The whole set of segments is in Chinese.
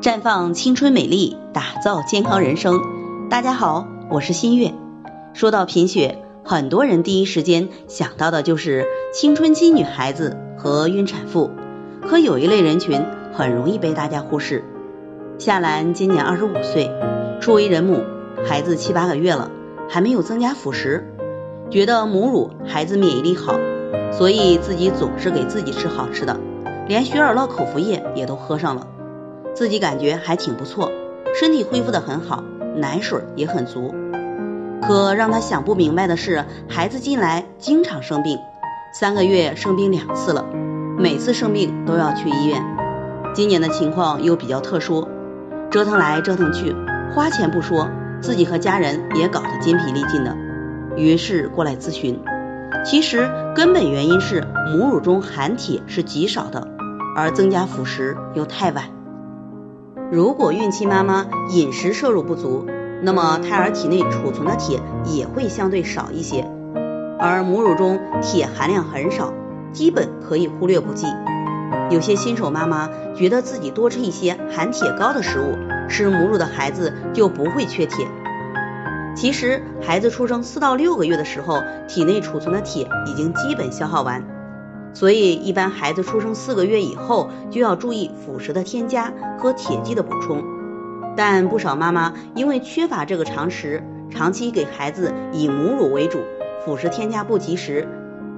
绽放青春美丽，打造健康人生。大家好，我是新月。说到贫血，很多人第一时间想到的就是青春期女孩子和孕产妇。可有一类人群很容易被大家忽视。夏兰今年二十五岁，初为人母，孩子七八个月了，还没有增加辅食，觉得母乳孩子免疫力好，所以自己总是给自己吃好吃的，连雪尔乐口服液也都喝上了。自己感觉还挺不错，身体恢复的很好，奶水也很足。可让他想不明白的是，孩子近来经常生病，三个月生病两次了，每次生病都要去医院。今年的情况又比较特殊，折腾来折腾去，花钱不说，自己和家人也搞得筋疲力尽的。于是过来咨询，其实根本原因是母乳中含铁是极少的，而增加辅食又太晚。如果孕期妈妈饮食摄入不足，那么胎儿体内储存的铁也会相对少一些。而母乳中铁含量很少，基本可以忽略不计。有些新手妈妈觉得自己多吃一些含铁高的食物，吃母乳的孩子就不会缺铁。其实，孩子出生四到六个月的时候，体内储存的铁已经基本消耗完。所以，一般孩子出生四个月以后就要注意辅食的添加和铁剂的补充。但不少妈妈因为缺乏这个常识，长期给孩子以母乳为主，辅食添加不及时，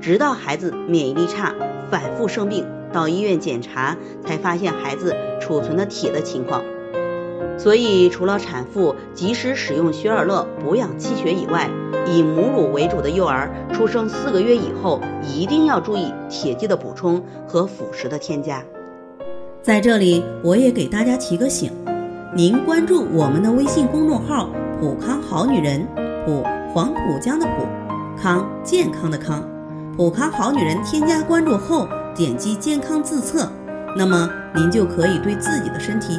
直到孩子免疫力差，反复生病，到医院检查才发现孩子储存的铁的情况。所以，除了产妇及时使用雪尔乐补养气血以外，以母乳为主的幼儿出生四个月以后，一定要注意铁剂的补充和辅食的添加。在这里，我也给大家提个醒：您关注我们的微信公众号“普康好女人”，普黄浦江的普，康健康的康，普康好女人。添加关注后，点击健康自测，那么您就可以对自己的身体